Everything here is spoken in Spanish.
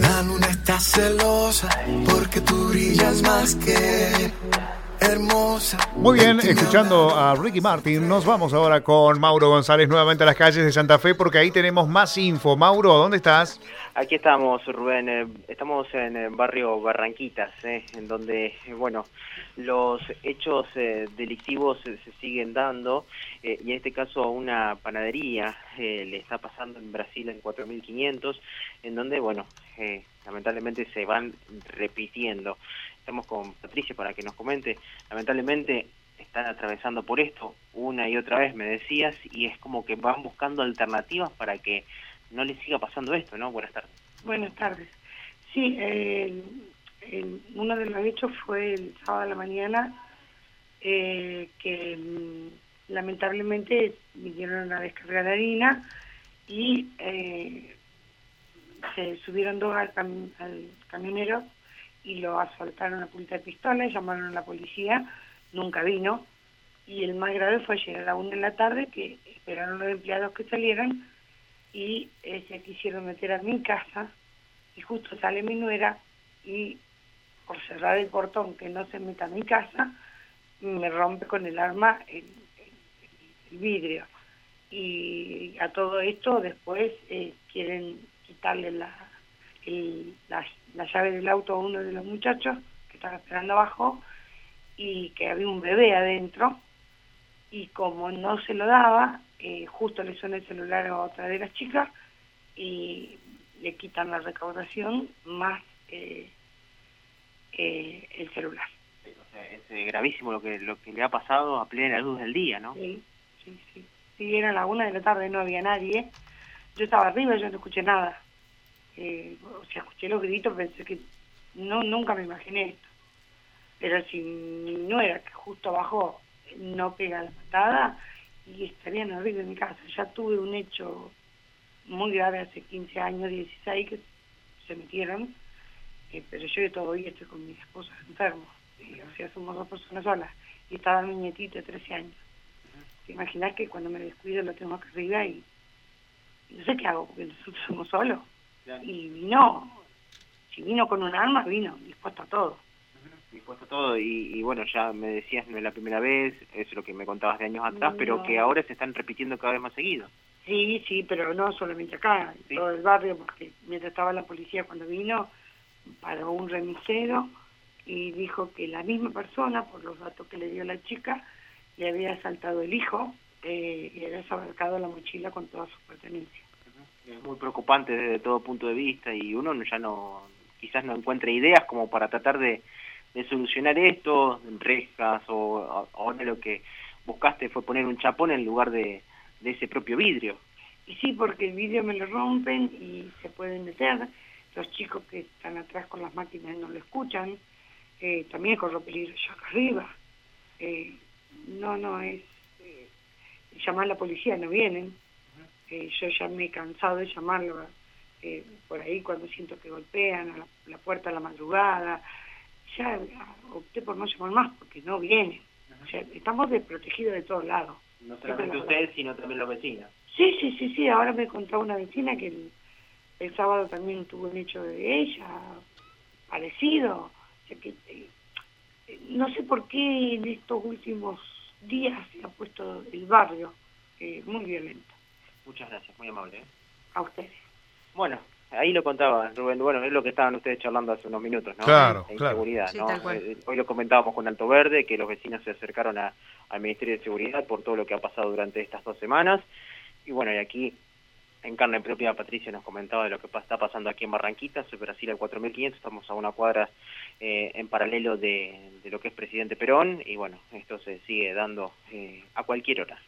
La luna está celosa porque tú brillas más que hermosa. Muy bien, escuchando a Ricky Martin, nos vamos ahora con Mauro González nuevamente a las calles de Santa Fe porque ahí tenemos más info. Mauro, ¿dónde estás? Aquí estamos, Rubén. eh, Estamos en el barrio Barranquitas, eh, en donde, eh, bueno, los hechos eh, delictivos eh, se siguen dando eh, y en este caso a una panadería eh, le está pasando en Brasil en 4500, en donde, bueno, eh, lamentablemente se van repitiendo. Estamos con Patricia para que nos comente. Lamentablemente están atravesando por esto una y otra vez, me decías, y es como que van buscando alternativas para que no les siga pasando esto, ¿no? Buenas tardes. Buenas tardes. Sí, eh, uno de los hechos fue el sábado a la mañana eh, que mm, lamentablemente vinieron a descargar harina y eh, se subieron dos al camionero y lo asaltaron a punta de pistola, llamaron a la policía, nunca vino. Y el más grave fue ayer a la una de la tarde que esperaron los empleados que salieran y eh, se quisieron meter a mi casa y justo sale mi nuera y por cerrar el portón que no se meta a mi casa me rompe con el arma el vidrio. Y a todo esto después eh, quieren quitarle la, el- la, la llave del auto a uno de los muchachos que estaba esperando abajo y que había un bebé adentro y como no se lo daba, eh, justo le suena el celular a otra de las chicas y le quitan la recaudación más eh, eh, el celular. O sea, es eh, gravísimo lo que lo que le ha pasado a plena luz del día, ¿no? Sí, sí, sí. Sí, era la una de la tarde, no había nadie. Yo estaba arriba, yo no escuché nada. Eh, o sea, escuché los gritos, pensé que no nunca me imaginé esto. Pero si no era que justo abajo no pega la patada y estarían arriba de mi casa. Ya tuve un hecho muy grave hace 15 años, 16, que se metieron, eh, pero yo todavía estoy con mi esposa enfermo. Eh, o sea, somos dos personas solas. Y estaba mi nietita de 13 años. ¿Te imaginas que cuando me descuido lo tengo acá arriba y no sé qué hago? Porque nosotros somos solos. Y vino, si vino con un arma, vino dispuesto a todo. Dispuesto a todo y, y bueno, ya me decías, no es la primera vez, es lo que me contabas de años atrás, pero que ahora se están repitiendo cada vez más seguido. Sí, sí, pero no solamente acá, en todo el barrio, porque mientras estaba la policía cuando vino, paró un remisero y dijo que la misma persona, por los datos que le dio la chica, le había asaltado el hijo eh, y había abarcado la mochila con todas sus pertenencias. Es muy preocupante desde todo punto de vista y uno no- ya no, quizás no encuentre ideas como para tratar de, solucionar esto, rejas o ahora lo que buscaste fue poner un chapón en lugar de, de ese propio vidrio. Y sí, porque el vidrio me lo rompen y se pueden meter. Los chicos que están atrás con las máquinas no lo escuchan. Eh, también corro peligro yo acá arriba. Eh, no, no, es... Eh, llamar a la policía, no vienen. Eh, yo ya me he cansado de llamarlo eh, por ahí cuando siento que golpean a la, la puerta a la madrugada. Ya opté por no llamar más porque no vienen. O sea, estamos desprotegidos de todos lados. No solamente ustedes, sino también los vecinos. Sí, sí, sí, sí. Ahora me contaba una vecina que el, el sábado también tuvo un hecho de ella, parecido. O sea que, eh, no sé por qué en estos últimos días se ha puesto el barrio eh, muy violento. Muchas gracias, muy amable. ¿eh? A ustedes. Bueno, ahí lo contaba Rubén, bueno, es lo que estaban ustedes charlando hace unos minutos, ¿no? Claro, La claro. inseguridad, Sí, ¿no? Eh, Hoy lo comentábamos con Alto Verde, que los vecinos se acercaron a- al Ministerio de Seguridad por todo lo que ha pasado durante estas dos semanas. Y bueno, y aquí, en carne propia, Patricia nos comentaba de lo que está pasando aquí en Barranquitas, Brasil al 4500, estamos a una cuadra eh, en paralelo de, de lo que es Presidente Perón, y bueno, esto se sigue dando eh, a cualquier hora.